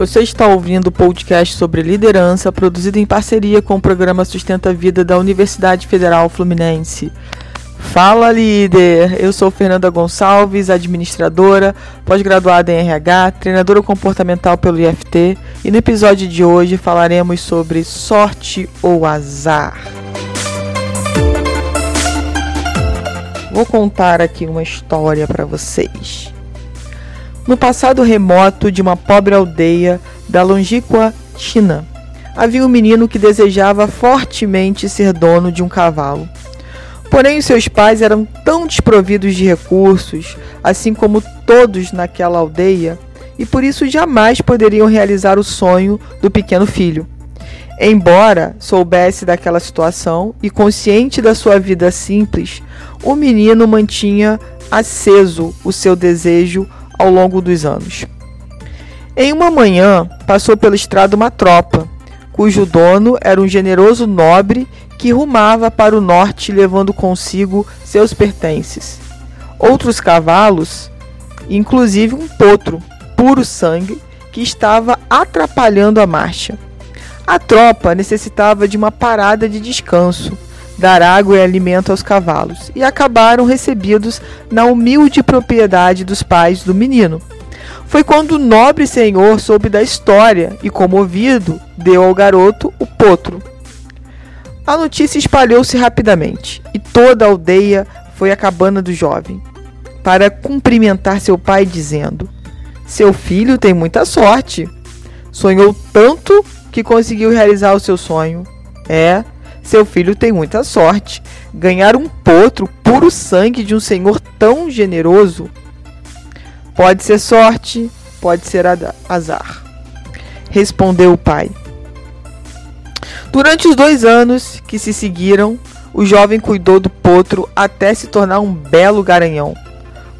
Você está ouvindo o podcast sobre liderança, produzido em parceria com o programa Sustenta a Vida da Universidade Federal Fluminense. Fala líder! Eu sou Fernanda Gonçalves, administradora, pós-graduada em RH, treinadora comportamental pelo IFT, e no episódio de hoje falaremos sobre sorte ou azar. Vou contar aqui uma história para vocês. No passado remoto de uma pobre aldeia da longínqua China, havia um menino que desejava fortemente ser dono de um cavalo. Porém, seus pais eram tão desprovidos de recursos, assim como todos naquela aldeia, e por isso jamais poderiam realizar o sonho do pequeno filho. Embora soubesse daquela situação e consciente da sua vida simples, o menino mantinha aceso o seu desejo ao longo dos anos. Em uma manhã, passou pela estrada uma tropa, cujo dono era um generoso nobre que rumava para o norte levando consigo seus pertences. Outros cavalos, inclusive um potro, puro sangue, que estava atrapalhando a marcha. A tropa necessitava de uma parada de descanso, dar água e alimento aos cavalos, e acabaram recebidos na humilde propriedade dos pais do menino. Foi quando o nobre senhor soube da história e, comovido, deu ao garoto o potro. A notícia espalhou-se rapidamente e toda a aldeia foi à cabana do jovem para cumprimentar seu pai, dizendo: Seu filho tem muita sorte. Sonhou tanto que conseguiu realizar o seu sonho. É, seu filho tem muita sorte. Ganhar um potro puro sangue de um senhor tão generoso. Pode ser sorte, pode ser azar. Respondeu o pai. Durante os dois anos que se seguiram, o jovem cuidou do potro até se tornar um belo garanhão,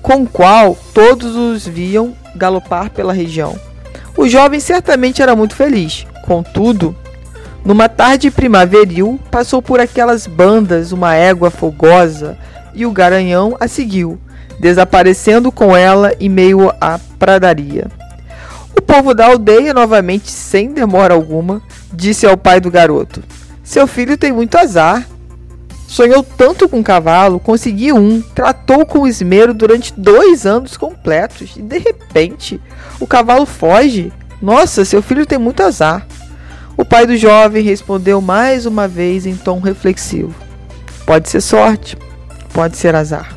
com o qual todos os viam galopar pela região. O jovem certamente era muito feliz, contudo, numa tarde primaveril, passou por aquelas bandas uma égua fogosa e o garanhão a seguiu, desaparecendo com ela em meio à pradaria. O povo da aldeia, novamente sem demora alguma, disse ao pai do garoto: Seu filho tem muito azar. Sonhou tanto com um cavalo, conseguiu um, tratou com esmero durante dois anos completos e de repente o cavalo foge. Nossa, seu filho tem muito azar. O pai do jovem respondeu mais uma vez em tom reflexivo: Pode ser sorte, pode ser azar.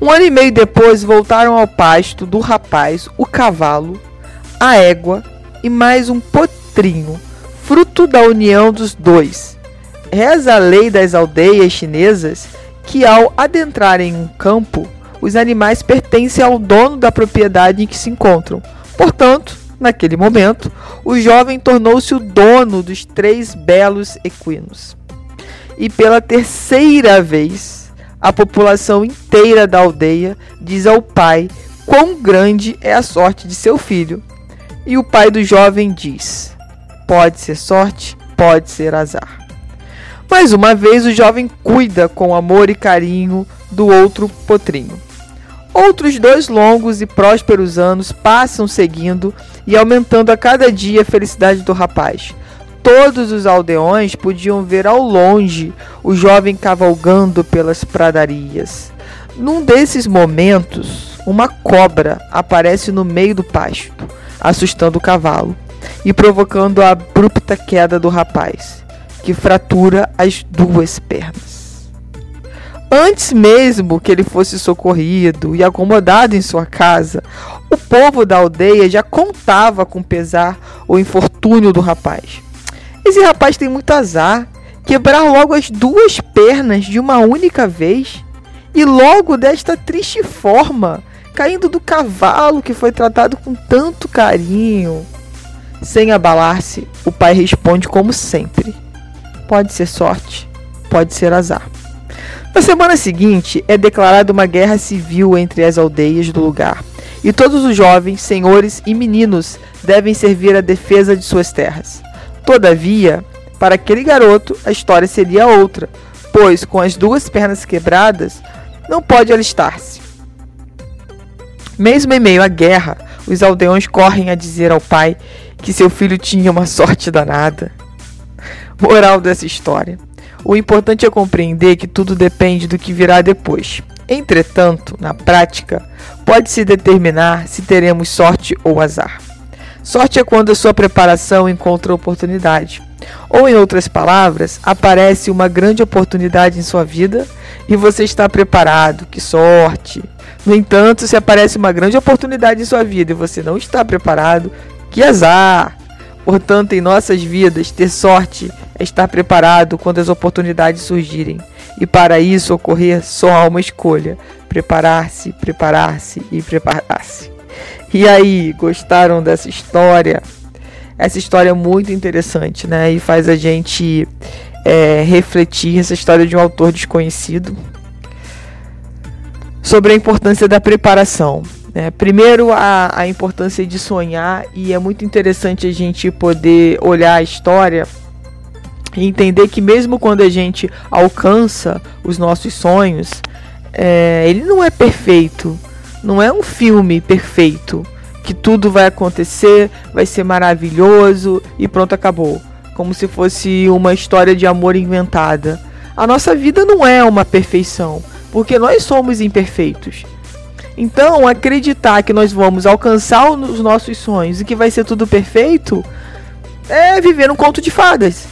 Um ano e meio depois voltaram ao pasto do rapaz o cavalo, a égua e mais um potrinho fruto da união dos dois. Reza a lei das aldeias chinesas que, ao adentrarem um campo, os animais pertencem ao dono da propriedade em que se encontram. Portanto, naquele momento, o jovem tornou-se o dono dos três belos equinos. E pela terceira vez, a população inteira da aldeia diz ao pai quão grande é a sorte de seu filho. E o pai do jovem diz: Pode ser sorte, pode ser azar. Mais uma vez, o jovem cuida com amor e carinho do outro potrinho. Outros dois longos e prósperos anos passam seguindo e aumentando a cada dia a felicidade do rapaz. Todos os aldeões podiam ver ao longe o jovem cavalgando pelas pradarias. Num desses momentos, uma cobra aparece no meio do pasto, assustando o cavalo e provocando a abrupta queda do rapaz, que fratura as duas pernas. Antes mesmo que ele fosse socorrido e acomodado em sua casa, o povo da aldeia já contava com pesar o infortúnio do rapaz. Esse rapaz tem muito azar, quebrar logo as duas pernas de uma única vez e logo desta triste forma, caindo do cavalo que foi tratado com tanto carinho. Sem abalar-se, o pai responde como sempre: Pode ser sorte, pode ser azar. Na semana seguinte, é declarada uma guerra civil entre as aldeias do lugar, e todos os jovens, senhores e meninos devem servir à defesa de suas terras. Todavia, para aquele garoto, a história seria outra, pois, com as duas pernas quebradas, não pode alistar-se. Mesmo em meio à guerra, os aldeões correm a dizer ao pai que seu filho tinha uma sorte danada. Moral dessa história: o importante é compreender que tudo depende do que virá depois. Entretanto, na prática, pode-se determinar se teremos sorte ou azar. Sorte é quando a sua preparação encontra oportunidade. Ou, em outras palavras, aparece uma grande oportunidade em sua vida e você está preparado. Que sorte! No entanto, se aparece uma grande oportunidade em sua vida e você não está preparado, que azar! Portanto, em nossas vidas, ter sorte é estar preparado quando as oportunidades surgirem. E para isso ocorrer só há uma escolha: preparar-se, preparar-se e preparar-se. E aí, gostaram dessa história? Essa história é muito interessante, né? E faz a gente é, refletir essa história de um autor desconhecido sobre a importância da preparação. Né? Primeiro, a, a importância de sonhar, e é muito interessante a gente poder olhar a história e entender que, mesmo quando a gente alcança os nossos sonhos, é, ele não é perfeito, não é um filme perfeito que tudo vai acontecer, vai ser maravilhoso e pronto, acabou. Como se fosse uma história de amor inventada. A nossa vida não é uma perfeição, porque nós somos imperfeitos. Então, acreditar que nós vamos alcançar os nossos sonhos e que vai ser tudo perfeito é viver um conto de fadas.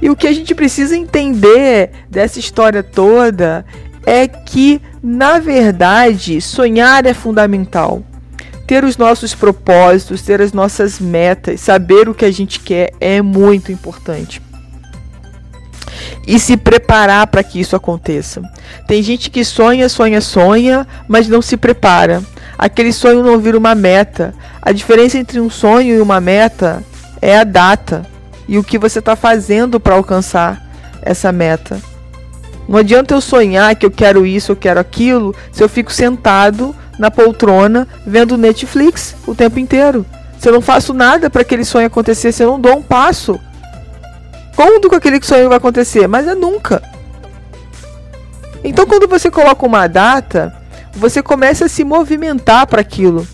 E o que a gente precisa entender dessa história toda é que, na verdade, sonhar é fundamental ter os nossos propósitos, ter as nossas metas, saber o que a gente quer é muito importante. E se preparar para que isso aconteça. Tem gente que sonha, sonha, sonha, mas não se prepara. Aquele sonho não vira uma meta. A diferença entre um sonho e uma meta é a data e o que você está fazendo para alcançar essa meta. Não adianta eu sonhar que eu quero isso, eu quero aquilo, se eu fico sentado na poltrona vendo Netflix o tempo inteiro. Se eu não faço nada para aquele sonho acontecer, se eu não dou um passo, quando que aquele sonho vai acontecer? Mas é nunca. Então, quando você coloca uma data, você começa a se movimentar para aquilo.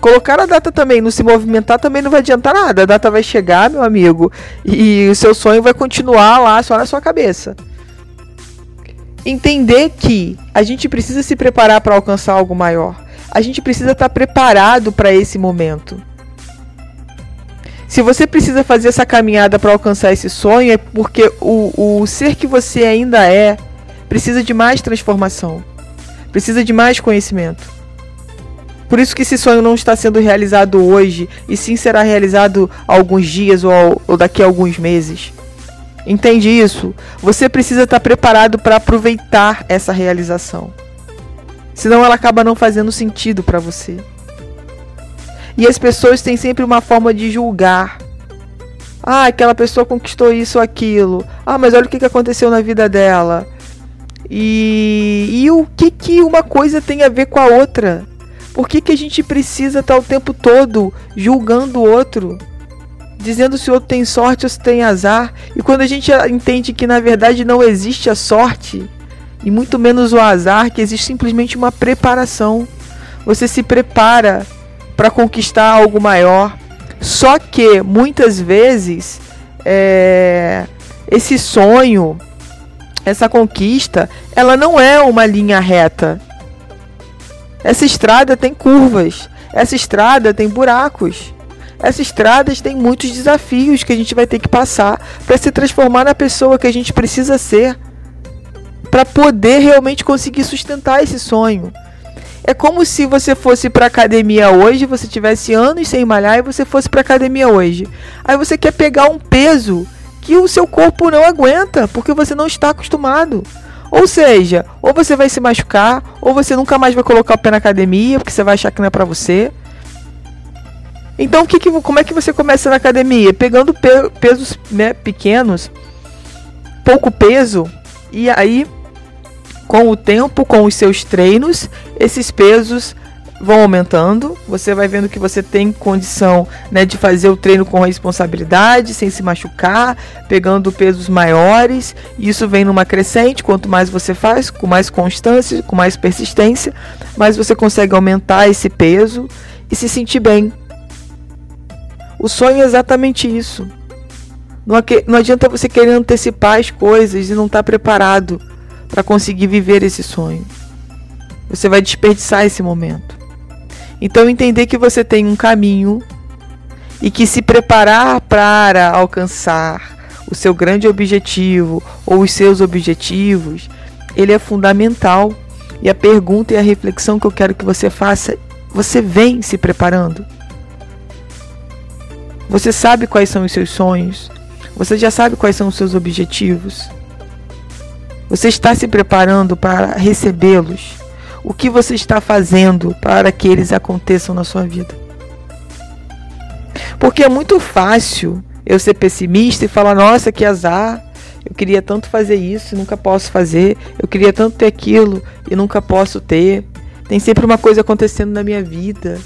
Colocar a data também, não se movimentar também não vai adiantar nada. A data vai chegar, meu amigo, e o seu sonho vai continuar lá só na sua cabeça entender que a gente precisa se preparar para alcançar algo maior. A gente precisa estar tá preparado para esse momento. Se você precisa fazer essa caminhada para alcançar esse sonho, é porque o, o ser que você ainda é precisa de mais transformação, precisa de mais conhecimento. Por isso que esse sonho não está sendo realizado hoje, e sim será realizado alguns dias ou, ou daqui a alguns meses. Entende isso? Você precisa estar preparado para aproveitar essa realização. Senão ela acaba não fazendo sentido para você. E as pessoas têm sempre uma forma de julgar. Ah, aquela pessoa conquistou isso ou aquilo. Ah, mas olha o que aconteceu na vida dela. E, e o que, que uma coisa tem a ver com a outra? Por que, que a gente precisa estar o tempo todo julgando o outro? dizendo se o outro tem sorte ou se tem azar. E quando a gente entende que na verdade não existe a sorte, e muito menos o azar, que existe simplesmente uma preparação. Você se prepara para conquistar algo maior. Só que muitas vezes é, esse sonho, essa conquista, ela não é uma linha reta. Essa estrada tem curvas, essa estrada tem buracos. Essas estradas têm muitos desafios que a gente vai ter que passar para se transformar na pessoa que a gente precisa ser para poder realmente conseguir sustentar esse sonho. É como se você fosse para academia hoje, você tivesse anos sem malhar e você fosse para academia hoje. Aí você quer pegar um peso que o seu corpo não aguenta, porque você não está acostumado. Ou seja, ou você vai se machucar, ou você nunca mais vai colocar o pé na academia, porque você vai achar que não é para você. Então, que que, como é que você começa na academia? Pegando pe pesos né, pequenos, pouco peso, e aí, com o tempo, com os seus treinos, esses pesos vão aumentando. Você vai vendo que você tem condição né, de fazer o treino com responsabilidade, sem se machucar, pegando pesos maiores. Isso vem numa crescente. Quanto mais você faz, com mais constância, com mais persistência, mais você consegue aumentar esse peso e se sentir bem. O sonho é exatamente isso. Não, adianta você querer antecipar as coisas e não estar tá preparado para conseguir viver esse sonho. Você vai desperdiçar esse momento. Então entender que você tem um caminho e que se preparar para alcançar o seu grande objetivo ou os seus objetivos, ele é fundamental. E a pergunta e a reflexão que eu quero que você faça, você vem se preparando? Você sabe quais são os seus sonhos? Você já sabe quais são os seus objetivos? Você está se preparando para recebê-los? O que você está fazendo para que eles aconteçam na sua vida? Porque é muito fácil eu ser pessimista e falar: nossa, que azar, eu queria tanto fazer isso e nunca posso fazer, eu queria tanto ter aquilo e nunca posso ter. Tem sempre uma coisa acontecendo na minha vida.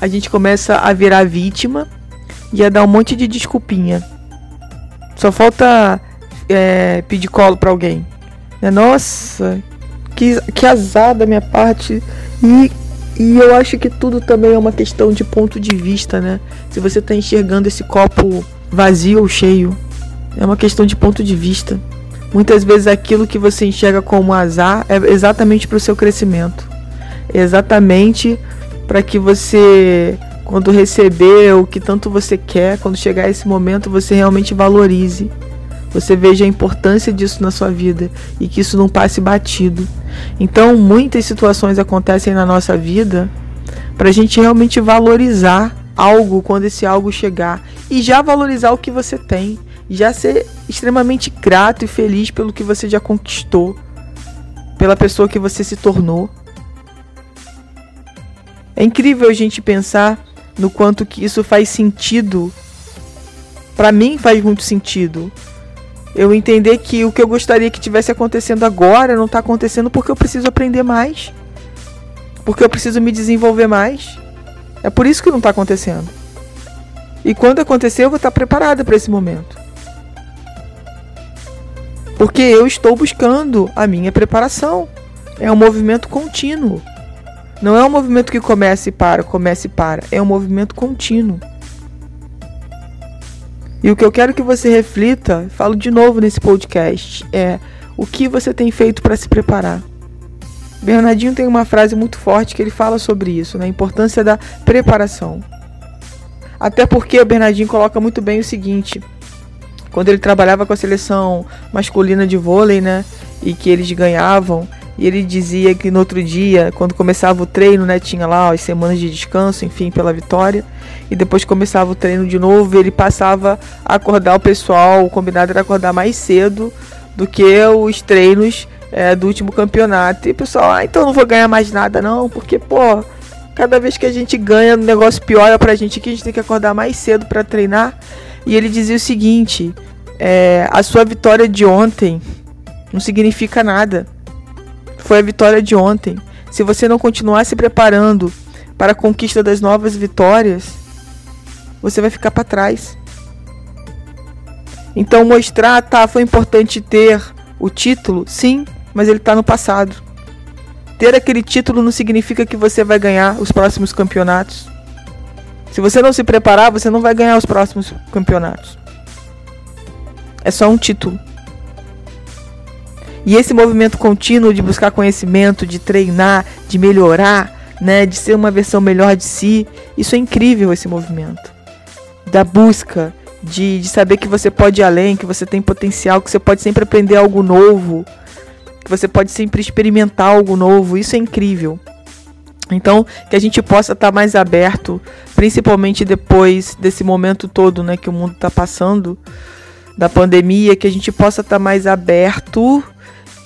A gente começa a virar vítima e a dar um monte de desculpinha. Só falta é, pedir colo para alguém. Né? Nossa, que, que azar da minha parte. E, e eu acho que tudo também é uma questão de ponto de vista, né? Se você está enxergando esse copo vazio ou cheio, é uma questão de ponto de vista. Muitas vezes aquilo que você enxerga como azar é exatamente para o seu crescimento. É exatamente para que você quando receber o que tanto você quer, quando chegar esse momento, você realmente valorize. Você veja a importância disso na sua vida e que isso não passe batido. Então, muitas situações acontecem na nossa vida para a gente realmente valorizar algo quando esse algo chegar e já valorizar o que você tem, já ser extremamente grato e feliz pelo que você já conquistou, pela pessoa que você se tornou. É incrível a gente pensar no quanto que isso faz sentido. Para mim faz muito sentido. Eu entender que o que eu gostaria que tivesse acontecendo agora não está acontecendo porque eu preciso aprender mais. Porque eu preciso me desenvolver mais. É por isso que não está acontecendo. E quando acontecer, eu vou estar preparada para esse momento. Porque eu estou buscando a minha preparação. É um movimento contínuo. Não é um movimento que começa e para, começa e para. É um movimento contínuo. E o que eu quero que você reflita, falo de novo nesse podcast, é o que você tem feito para se preparar. Bernardinho tem uma frase muito forte que ele fala sobre isso, né? a importância da preparação. Até porque o Bernardinho coloca muito bem o seguinte: quando ele trabalhava com a seleção masculina de vôlei, né, e que eles ganhavam, e ele dizia que no outro dia, quando começava o treino, né, tinha lá as semanas de descanso, enfim, pela vitória. E depois começava o treino de novo, ele passava a acordar o pessoal, o combinado era acordar mais cedo do que os treinos é, do último campeonato. E o pessoal, ah, então não vou ganhar mais nada não, porque, pô, cada vez que a gente ganha, o negócio piora pra gente que a gente tem que acordar mais cedo para treinar. E ele dizia o seguinte: é, a sua vitória de ontem não significa nada foi a vitória de ontem. Se você não continuar se preparando para a conquista das novas vitórias, você vai ficar para trás. Então mostrar, tá, foi importante ter o título, sim, mas ele está no passado. Ter aquele título não significa que você vai ganhar os próximos campeonatos. Se você não se preparar, você não vai ganhar os próximos campeonatos. É só um título. E esse movimento contínuo de buscar conhecimento, de treinar, de melhorar, né, de ser uma versão melhor de si, isso é incrível esse movimento. Da busca, de, de saber que você pode ir além, que você tem potencial, que você pode sempre aprender algo novo, que você pode sempre experimentar algo novo, isso é incrível. Então, que a gente possa estar mais aberto, principalmente depois desse momento todo, né, que o mundo está passando da pandemia, que a gente possa estar mais aberto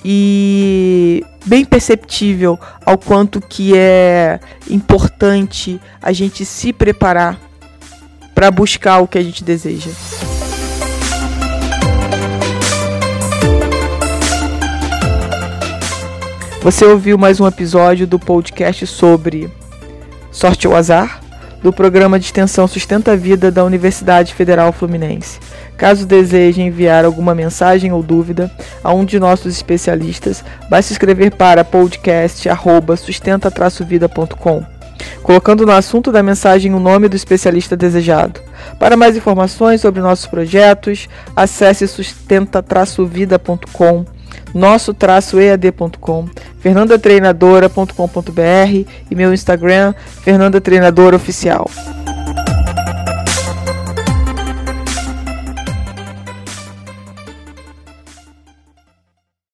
e bem perceptível ao quanto que é importante a gente se preparar para buscar o que a gente deseja. Você ouviu mais um episódio do podcast sobre sorte ou azar? do programa de extensão Sustenta a Vida da Universidade Federal Fluminense. Caso deseje enviar alguma mensagem ou dúvida a um de nossos especialistas, basta escrever para podcast@sustenta-vida.com. colocando no assunto da mensagem o nome do especialista desejado. Para mais informações sobre nossos projetos, acesse sustenta-vida.com, nosso-ead.com, fernandatreinadora.com.br e meu Instagram, Fernanda Treinadora Oficial.